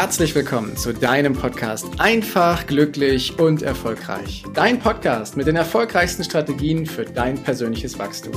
herzlich willkommen zu deinem Podcast Einfach, glücklich und erfolgreich. Dein Podcast mit den erfolgreichsten Strategien für dein persönliches Wachstum.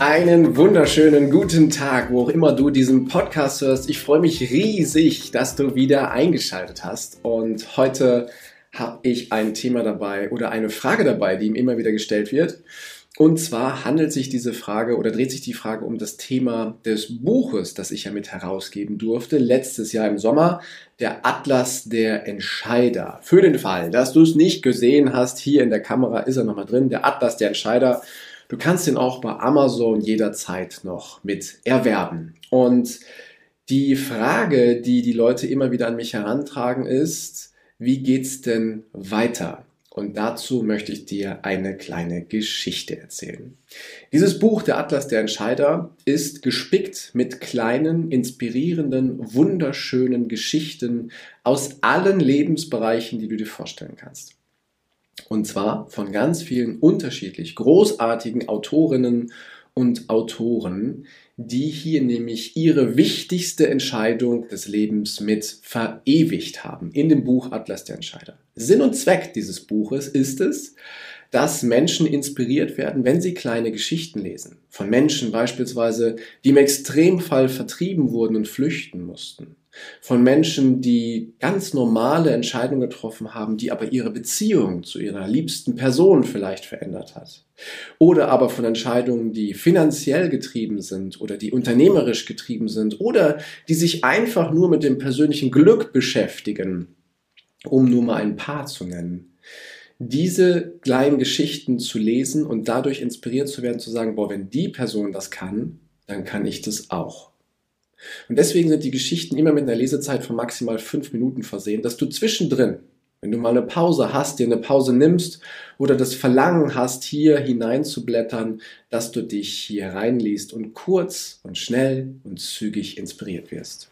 Einen wunderschönen guten Tag, wo auch immer du diesen Podcast hörst. Ich freue mich riesig, dass du wieder eingeschaltet hast. Und heute habe ich ein Thema dabei oder eine Frage dabei, die ihm immer wieder gestellt wird. Und zwar handelt sich diese Frage oder dreht sich die Frage um das Thema des Buches, das ich ja mit herausgeben durfte, letztes Jahr im Sommer, der Atlas der Entscheider. Für den Fall, dass du es nicht gesehen hast, hier in der Kamera ist er nochmal drin, der Atlas der Entscheider. Du kannst den auch bei Amazon jederzeit noch mit erwerben. Und die Frage, die die Leute immer wieder an mich herantragen, ist, wie geht's denn weiter? Und dazu möchte ich dir eine kleine Geschichte erzählen. Dieses Buch, der Atlas der Entscheider, ist gespickt mit kleinen, inspirierenden, wunderschönen Geschichten aus allen Lebensbereichen, die du dir vorstellen kannst. Und zwar von ganz vielen unterschiedlich großartigen Autorinnen und Autoren, die hier nämlich ihre wichtigste Entscheidung des Lebens mit verewigt haben in dem Buch Atlas der Entscheider. Sinn und Zweck dieses Buches ist es, dass Menschen inspiriert werden, wenn sie kleine Geschichten lesen. Von Menschen beispielsweise, die im Extremfall vertrieben wurden und flüchten mussten. Von Menschen, die ganz normale Entscheidungen getroffen haben, die aber ihre Beziehung zu ihrer liebsten Person vielleicht verändert hat. Oder aber von Entscheidungen, die finanziell getrieben sind oder die unternehmerisch getrieben sind oder die sich einfach nur mit dem persönlichen Glück beschäftigen, um nur mal ein paar zu nennen diese kleinen Geschichten zu lesen und dadurch inspiriert zu werden, zu sagen, boah, wenn die Person das kann, dann kann ich das auch. Und deswegen sind die Geschichten immer mit einer Lesezeit von maximal fünf Minuten versehen, dass du zwischendrin, wenn du mal eine Pause hast, dir eine Pause nimmst oder das Verlangen hast, hier hineinzublättern, dass du dich hier reinliest und kurz und schnell und zügig inspiriert wirst.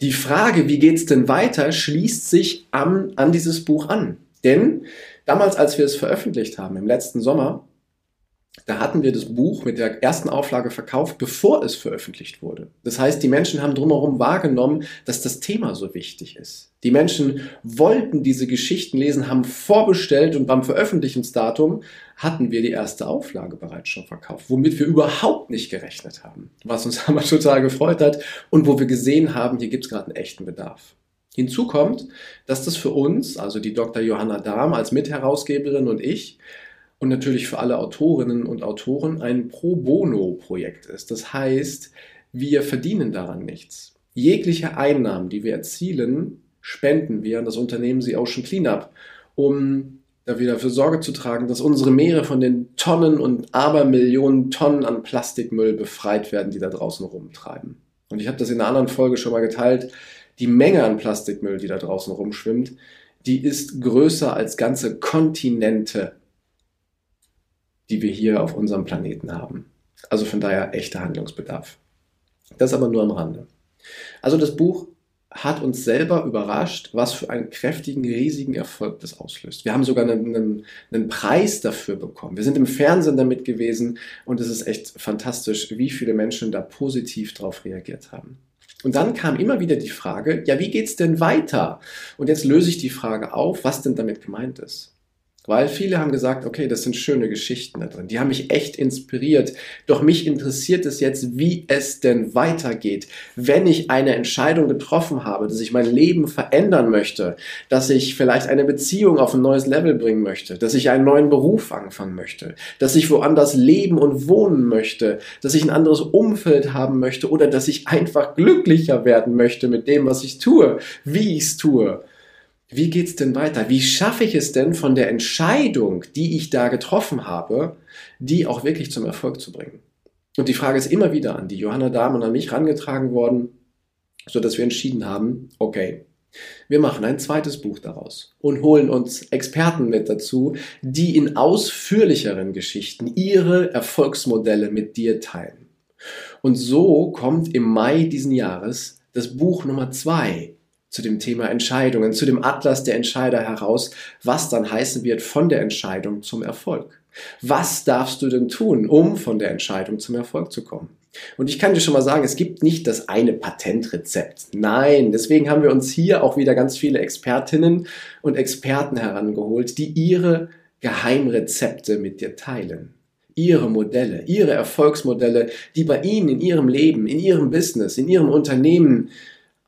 Die Frage, wie geht's denn weiter, schließt sich an, an dieses Buch an. Denn damals, als wir es veröffentlicht haben, im letzten Sommer, da hatten wir das Buch mit der ersten Auflage verkauft, bevor es veröffentlicht wurde. Das heißt, die Menschen haben drumherum wahrgenommen, dass das Thema so wichtig ist. Die Menschen wollten diese Geschichten lesen, haben vorbestellt und beim Veröffentlichungsdatum hatten wir die erste Auflage bereits schon verkauft, womit wir überhaupt nicht gerechnet haben, was uns aber total gefreut hat und wo wir gesehen haben, hier gibt es gerade einen echten Bedarf. Hinzu kommt, dass das für uns, also die Dr. Johanna Dahm als Mitherausgeberin und ich, und natürlich für alle Autorinnen und Autoren ein Pro Bono-Projekt ist. Das heißt, wir verdienen daran nichts. Jegliche Einnahmen, die wir erzielen, spenden wir an das Unternehmen The Ocean Cleanup, um da wieder für Sorge zu tragen, dass unsere Meere von den Tonnen und Abermillionen Tonnen an Plastikmüll befreit werden, die da draußen rumtreiben. Und ich habe das in einer anderen Folge schon mal geteilt die Menge an Plastikmüll, die da draußen rumschwimmt, die ist größer als ganze Kontinente, die wir hier auf unserem Planeten haben. Also von daher echter Handlungsbedarf. Das aber nur am Rande. Also das Buch hat uns selber überrascht, was für einen kräftigen, riesigen Erfolg das auslöst. Wir haben sogar einen, einen, einen, Preis dafür bekommen. Wir sind im Fernsehen damit gewesen und es ist echt fantastisch, wie viele Menschen da positiv darauf reagiert haben. Und dann kam immer wieder die Frage, ja, wie geht's denn weiter? Und jetzt löse ich die Frage auf, was denn damit gemeint ist. Weil viele haben gesagt, okay, das sind schöne Geschichten da drin. Die haben mich echt inspiriert. Doch mich interessiert es jetzt, wie es denn weitergeht. Wenn ich eine Entscheidung getroffen habe, dass ich mein Leben verändern möchte, dass ich vielleicht eine Beziehung auf ein neues Level bringen möchte, dass ich einen neuen Beruf anfangen möchte, dass ich woanders leben und wohnen möchte, dass ich ein anderes Umfeld haben möchte oder dass ich einfach glücklicher werden möchte mit dem, was ich tue, wie ich es tue wie geht's denn weiter? Wie schaffe ich es denn von der Entscheidung, die ich da getroffen habe, die auch wirklich zum Erfolg zu bringen? Und die Frage ist immer wieder an die Johanna Dahm und an mich rangetragen worden, so dass wir entschieden haben, okay, wir machen ein zweites Buch daraus und holen uns Experten mit dazu, die in ausführlicheren Geschichten ihre Erfolgsmodelle mit dir teilen. Und so kommt im Mai diesen Jahres das Buch Nummer zwei zu dem Thema Entscheidungen, zu dem Atlas der Entscheider heraus, was dann heißen wird von der Entscheidung zum Erfolg. Was darfst du denn tun, um von der Entscheidung zum Erfolg zu kommen? Und ich kann dir schon mal sagen, es gibt nicht das eine Patentrezept. Nein, deswegen haben wir uns hier auch wieder ganz viele Expertinnen und Experten herangeholt, die ihre Geheimrezepte mit dir teilen. Ihre Modelle, ihre Erfolgsmodelle, die bei Ihnen in Ihrem Leben, in Ihrem Business, in Ihrem Unternehmen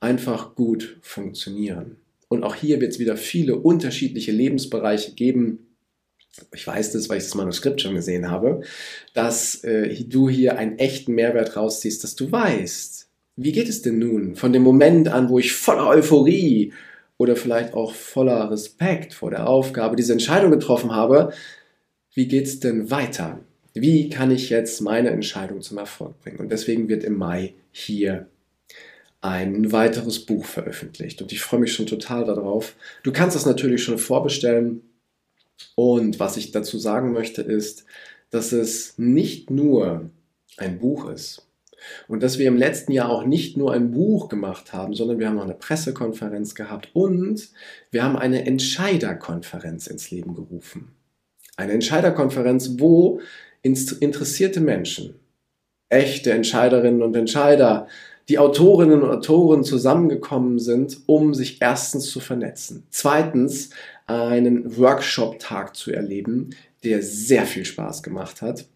einfach gut funktionieren. Und auch hier wird es wieder viele unterschiedliche Lebensbereiche geben, ich weiß das, weil ich das Manuskript schon gesehen habe, dass äh, du hier einen echten Mehrwert rausziehst, dass du weißt, wie geht es denn nun von dem Moment an, wo ich voller Euphorie oder vielleicht auch voller Respekt vor der Aufgabe diese Entscheidung getroffen habe, wie geht es denn weiter? Wie kann ich jetzt meine Entscheidung zum Erfolg bringen? Und deswegen wird im Mai hier ein weiteres Buch veröffentlicht. Und ich freue mich schon total darauf. Du kannst das natürlich schon vorbestellen. Und was ich dazu sagen möchte, ist, dass es nicht nur ein Buch ist. Und dass wir im letzten Jahr auch nicht nur ein Buch gemacht haben, sondern wir haben noch eine Pressekonferenz gehabt und wir haben eine Entscheiderkonferenz ins Leben gerufen. Eine Entscheiderkonferenz, wo interessierte Menschen, echte Entscheiderinnen und Entscheider, die Autorinnen und Autoren zusammengekommen sind, um sich erstens zu vernetzen, zweitens einen Workshop-Tag zu erleben, der sehr viel Spaß gemacht hat,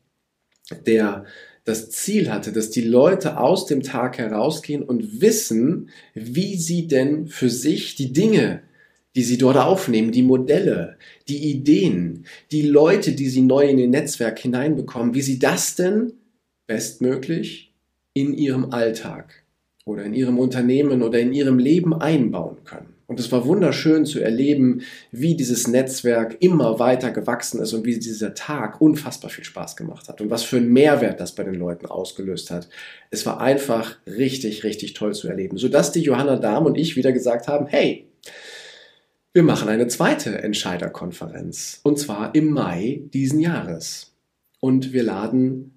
der das Ziel hatte, dass die Leute aus dem Tag herausgehen und wissen, wie sie denn für sich die Dinge, die sie dort aufnehmen, die Modelle, die Ideen, die Leute, die sie neu in ihr Netzwerk hineinbekommen, wie sie das denn bestmöglich in ihrem Alltag oder in ihrem Unternehmen oder in ihrem Leben einbauen können. Und es war wunderschön zu erleben, wie dieses Netzwerk immer weiter gewachsen ist und wie dieser Tag unfassbar viel Spaß gemacht hat und was für einen Mehrwert das bei den Leuten ausgelöst hat. Es war einfach richtig, richtig toll zu erleben, sodass die Johanna Dahm und ich wieder gesagt haben, hey, wir machen eine zweite Entscheiderkonferenz und zwar im Mai diesen Jahres. Und wir laden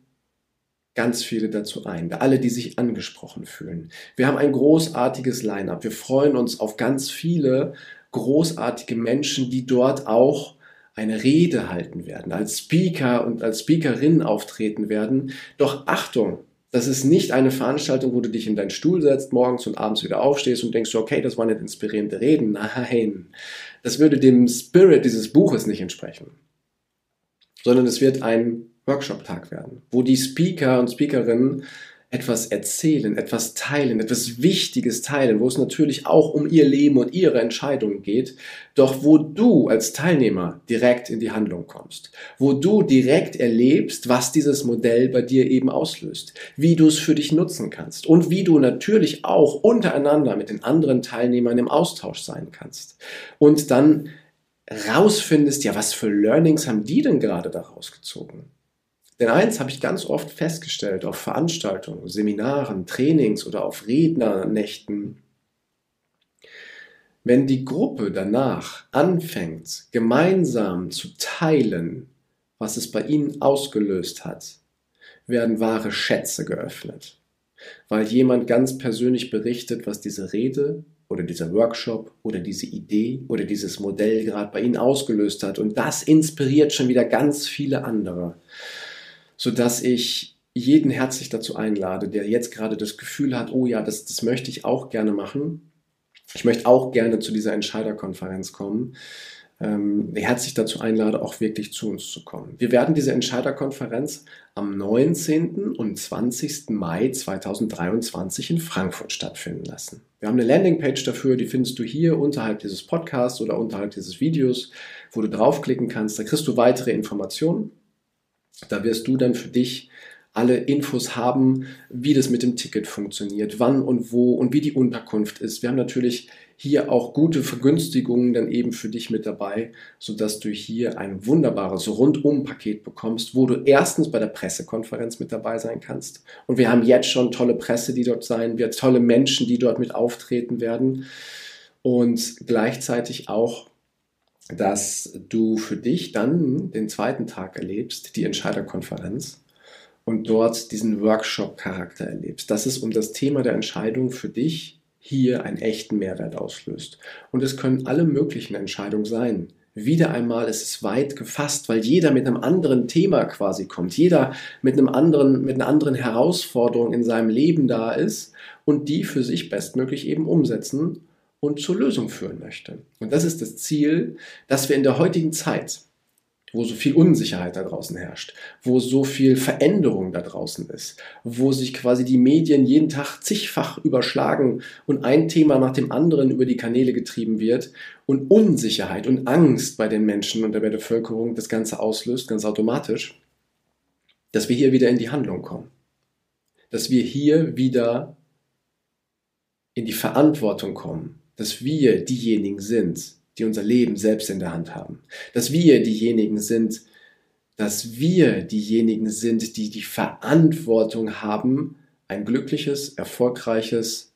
ganz viele dazu ein, alle, die sich angesprochen fühlen. Wir haben ein großartiges Line-up. Wir freuen uns auf ganz viele großartige Menschen, die dort auch eine Rede halten werden, als Speaker und als Speakerin auftreten werden. Doch Achtung, das ist nicht eine Veranstaltung, wo du dich in deinen Stuhl setzt, morgens und abends wieder aufstehst und denkst, okay, das waren nicht inspirierende Reden. Nein, das würde dem Spirit dieses Buches nicht entsprechen. Sondern es wird ein Workshop-Tag werden, wo die Speaker und Speakerinnen etwas erzählen, etwas teilen, etwas Wichtiges teilen, wo es natürlich auch um ihr Leben und ihre Entscheidungen geht, doch wo du als Teilnehmer direkt in die Handlung kommst, wo du direkt erlebst, was dieses Modell bei dir eben auslöst, wie du es für dich nutzen kannst und wie du natürlich auch untereinander mit den anderen Teilnehmern im Austausch sein kannst und dann rausfindest, ja, was für Learnings haben die denn gerade daraus gezogen? Denn eins habe ich ganz oft festgestellt auf Veranstaltungen, Seminaren, Trainings oder auf Rednernächten. Wenn die Gruppe danach anfängt, gemeinsam zu teilen, was es bei ihnen ausgelöst hat, werden wahre Schätze geöffnet. Weil jemand ganz persönlich berichtet, was diese Rede oder dieser Workshop oder diese Idee oder dieses Modell gerade bei ihnen ausgelöst hat. Und das inspiriert schon wieder ganz viele andere sodass ich jeden herzlich dazu einlade, der jetzt gerade das Gefühl hat, oh ja, das, das möchte ich auch gerne machen. Ich möchte auch gerne zu dieser Entscheiderkonferenz kommen. Ähm, herzlich dazu einlade, auch wirklich zu uns zu kommen. Wir werden diese Entscheiderkonferenz am 19. und 20. Mai 2023 in Frankfurt stattfinden lassen. Wir haben eine Landingpage dafür, die findest du hier unterhalb dieses Podcasts oder unterhalb dieses Videos, wo du draufklicken kannst. Da kriegst du weitere Informationen. Da wirst du dann für dich alle Infos haben, wie das mit dem Ticket funktioniert, wann und wo und wie die Unterkunft ist. Wir haben natürlich hier auch gute Vergünstigungen dann eben für dich mit dabei, sodass du hier ein wunderbares Rundum-Paket bekommst, wo du erstens bei der Pressekonferenz mit dabei sein kannst. Und wir haben jetzt schon tolle Presse, die dort sein wird, tolle Menschen, die dort mit auftreten werden. Und gleichzeitig auch dass du für dich dann den zweiten Tag erlebst, die Entscheiderkonferenz, und dort diesen Workshop-Charakter erlebst. Dass es um das Thema der Entscheidung für dich hier einen echten Mehrwert auslöst. Und es können alle möglichen Entscheidungen sein. Wieder einmal ist es weit gefasst, weil jeder mit einem anderen Thema quasi kommt, jeder mit einem anderen, mit einer anderen Herausforderung in seinem Leben da ist und die für sich bestmöglich eben umsetzen und zur Lösung führen möchte. Und das ist das Ziel, dass wir in der heutigen Zeit wo so viel Unsicherheit da draußen herrscht, wo so viel Veränderung da draußen ist, wo sich quasi die Medien jeden Tag zigfach überschlagen und ein Thema nach dem anderen über die Kanäle getrieben wird und Unsicherheit und Angst bei den Menschen und der Bevölkerung das Ganze auslöst, ganz automatisch, dass wir hier wieder in die Handlung kommen. Dass wir hier wieder in die Verantwortung kommen, dass wir diejenigen sind, die unser Leben selbst in der Hand haben. Dass wir diejenigen sind, dass wir diejenigen sind, die die Verantwortung haben, ein glückliches, erfolgreiches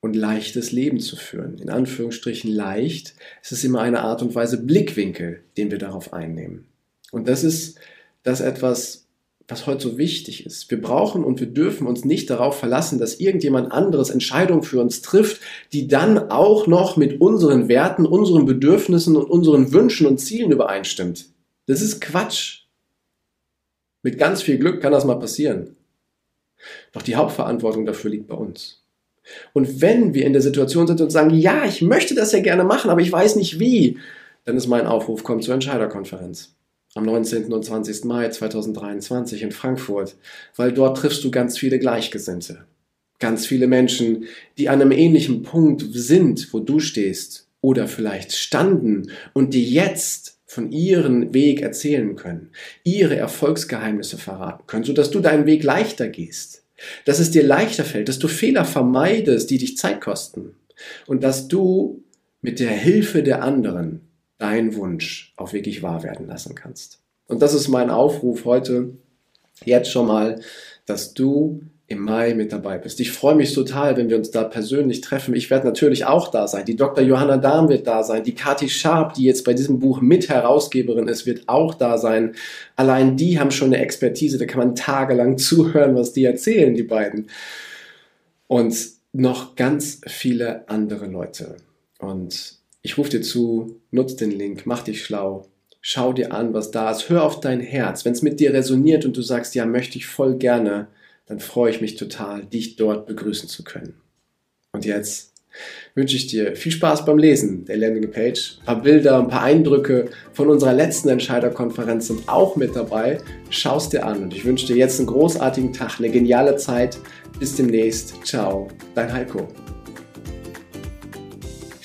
und leichtes Leben zu führen. In Anführungsstrichen leicht. Es ist immer eine Art und Weise Blickwinkel, den wir darauf einnehmen. Und das ist das etwas, was heute so wichtig ist. Wir brauchen und wir dürfen uns nicht darauf verlassen, dass irgendjemand anderes Entscheidungen für uns trifft, die dann auch noch mit unseren Werten, unseren Bedürfnissen und unseren Wünschen und Zielen übereinstimmt. Das ist Quatsch. Mit ganz viel Glück kann das mal passieren. Doch die Hauptverantwortung dafür liegt bei uns. Und wenn wir in der Situation sind und sagen, ja, ich möchte das ja gerne machen, aber ich weiß nicht wie, dann ist mein Aufruf, komm zur Entscheiderkonferenz am 19. und 20. Mai 2023 in Frankfurt, weil dort triffst du ganz viele Gleichgesinnte. Ganz viele Menschen, die an einem ähnlichen Punkt sind, wo du stehst oder vielleicht standen und dir jetzt von ihrem Weg erzählen können, ihre Erfolgsgeheimnisse verraten können, sodass du deinen Weg leichter gehst, dass es dir leichter fällt, dass du Fehler vermeidest, die dich Zeit kosten und dass du mit der Hilfe der anderen deinen Wunsch auch wirklich wahr werden lassen kannst. Und das ist mein Aufruf heute, jetzt schon mal, dass du im Mai mit dabei bist. Ich freue mich total, wenn wir uns da persönlich treffen. Ich werde natürlich auch da sein. Die Dr. Johanna Dahm wird da sein. Die Kati Sharp, die jetzt bei diesem Buch Mitherausgeberin ist, wird auch da sein. Allein die haben schon eine Expertise, da kann man tagelang zuhören, was die erzählen, die beiden. Und noch ganz viele andere Leute. Und ich rufe dir zu, nutz den Link, mach dich schlau, schau dir an, was da ist, hör auf dein Herz. Wenn es mit dir resoniert und du sagst, ja, möchte ich voll gerne, dann freue ich mich total, dich dort begrüßen zu können. Und jetzt wünsche ich dir viel Spaß beim Lesen der Landingpage. Ein paar Bilder, ein paar Eindrücke von unserer letzten Entscheiderkonferenz sind auch mit dabei. Schau es dir an und ich wünsche dir jetzt einen großartigen Tag, eine geniale Zeit. Bis demnächst. Ciao, dein Heiko.